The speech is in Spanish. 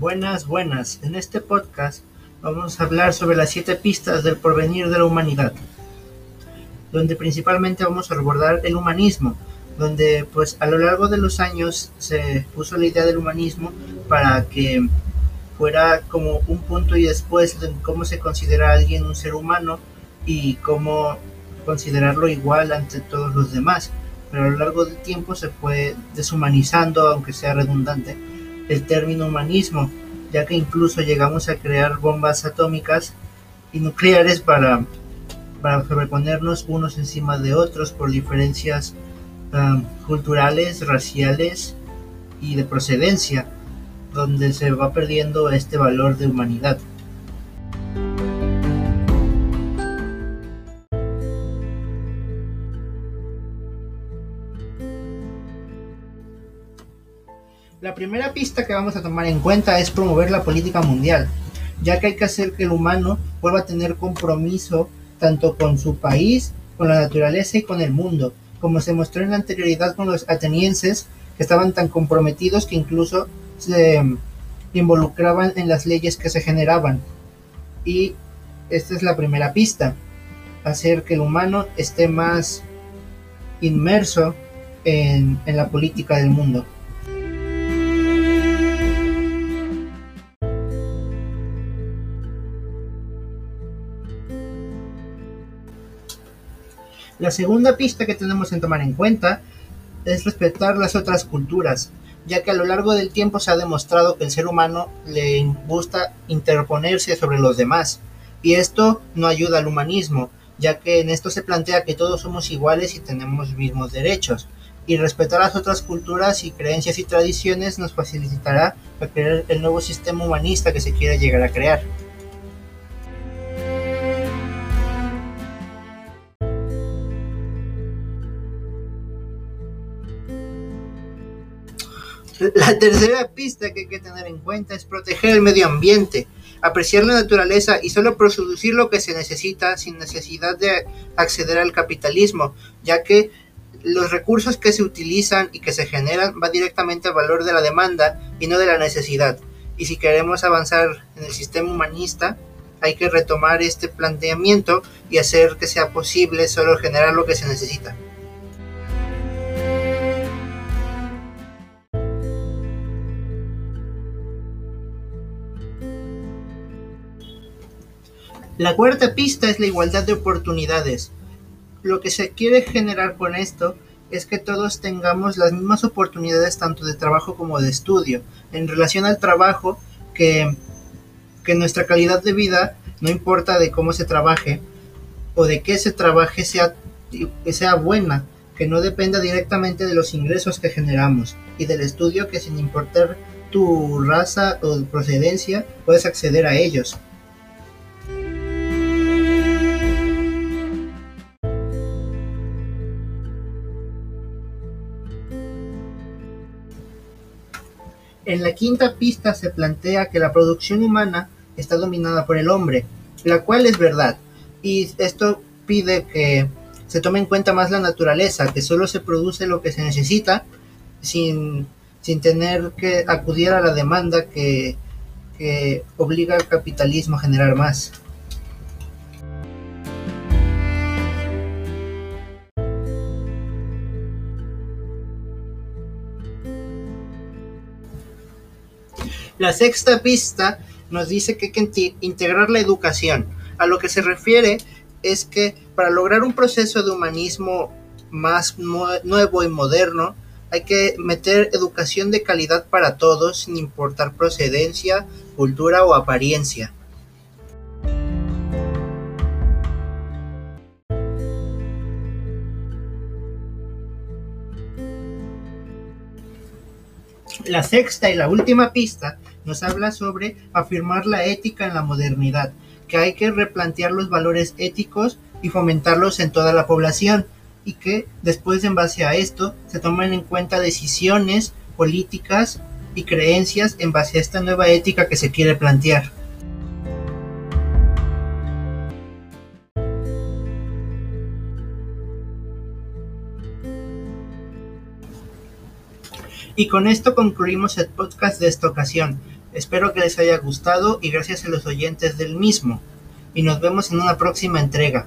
Buenas, buenas. En este podcast vamos a hablar sobre las siete pistas del porvenir de la humanidad, donde principalmente vamos a abordar el humanismo, donde pues a lo largo de los años se puso la idea del humanismo para que fuera como un punto y después de cómo se considera a alguien un ser humano y cómo considerarlo igual ante todos los demás. Pero a lo largo del tiempo se fue deshumanizando, aunque sea redundante, el término humanismo, ya que incluso llegamos a crear bombas atómicas y nucleares para, para sobreponernos unos encima de otros por diferencias um, culturales, raciales y de procedencia, donde se va perdiendo este valor de humanidad. La primera pista que vamos a tomar en cuenta es promover la política mundial, ya que hay que hacer que el humano vuelva a tener compromiso tanto con su país, con la naturaleza y con el mundo, como se mostró en la anterioridad con los atenienses, que estaban tan comprometidos que incluso se involucraban en las leyes que se generaban. Y esta es la primera pista, hacer que el humano esté más inmerso en, en la política del mundo. La segunda pista que tenemos en tomar en cuenta es respetar las otras culturas, ya que a lo largo del tiempo se ha demostrado que el ser humano le gusta interponerse sobre los demás, y esto no ayuda al humanismo, ya que en esto se plantea que todos somos iguales y tenemos mismos derechos, y respetar las otras culturas y creencias y tradiciones nos facilitará crear el nuevo sistema humanista que se quiere llegar a crear. La tercera pista que hay que tener en cuenta es proteger el medio ambiente, apreciar la naturaleza y solo producir lo que se necesita sin necesidad de acceder al capitalismo, ya que los recursos que se utilizan y que se generan va directamente al valor de la demanda y no de la necesidad. Y si queremos avanzar en el sistema humanista, hay que retomar este planteamiento y hacer que sea posible solo generar lo que se necesita. La cuarta pista es la igualdad de oportunidades. Lo que se quiere generar con esto es que todos tengamos las mismas oportunidades tanto de trabajo como de estudio. En relación al trabajo, que, que nuestra calidad de vida, no importa de cómo se trabaje o de qué se trabaje, sea, sea buena, que no dependa directamente de los ingresos que generamos y del estudio que sin importar tu raza o procedencia puedes acceder a ellos. En la quinta pista se plantea que la producción humana está dominada por el hombre, la cual es verdad, y esto pide que se tome en cuenta más la naturaleza, que solo se produce lo que se necesita sin, tener que acudir a la demanda que, que obliga al capitalismo a generar más. La sexta pista nos dice que hay que integrar la educación. A lo que se refiere es que para lograr un proceso de humanismo más nuevo y moderno, hay que meter educación de calidad para todos sin importar procedencia, cultura o apariencia. La sexta y la última pista nos habla sobre afirmar la ética en la modernidad, que hay que replantear los valores éticos y fomentarlos en toda la población y que después en base a esto se tomen en cuenta decisiones políticas y creencias en base a esta nueva ética que se quiere plantear. Y con esto concluimos el podcast de esta ocasión. Espero que les haya gustado y gracias a los oyentes del mismo. Y nos vemos en una próxima entrega.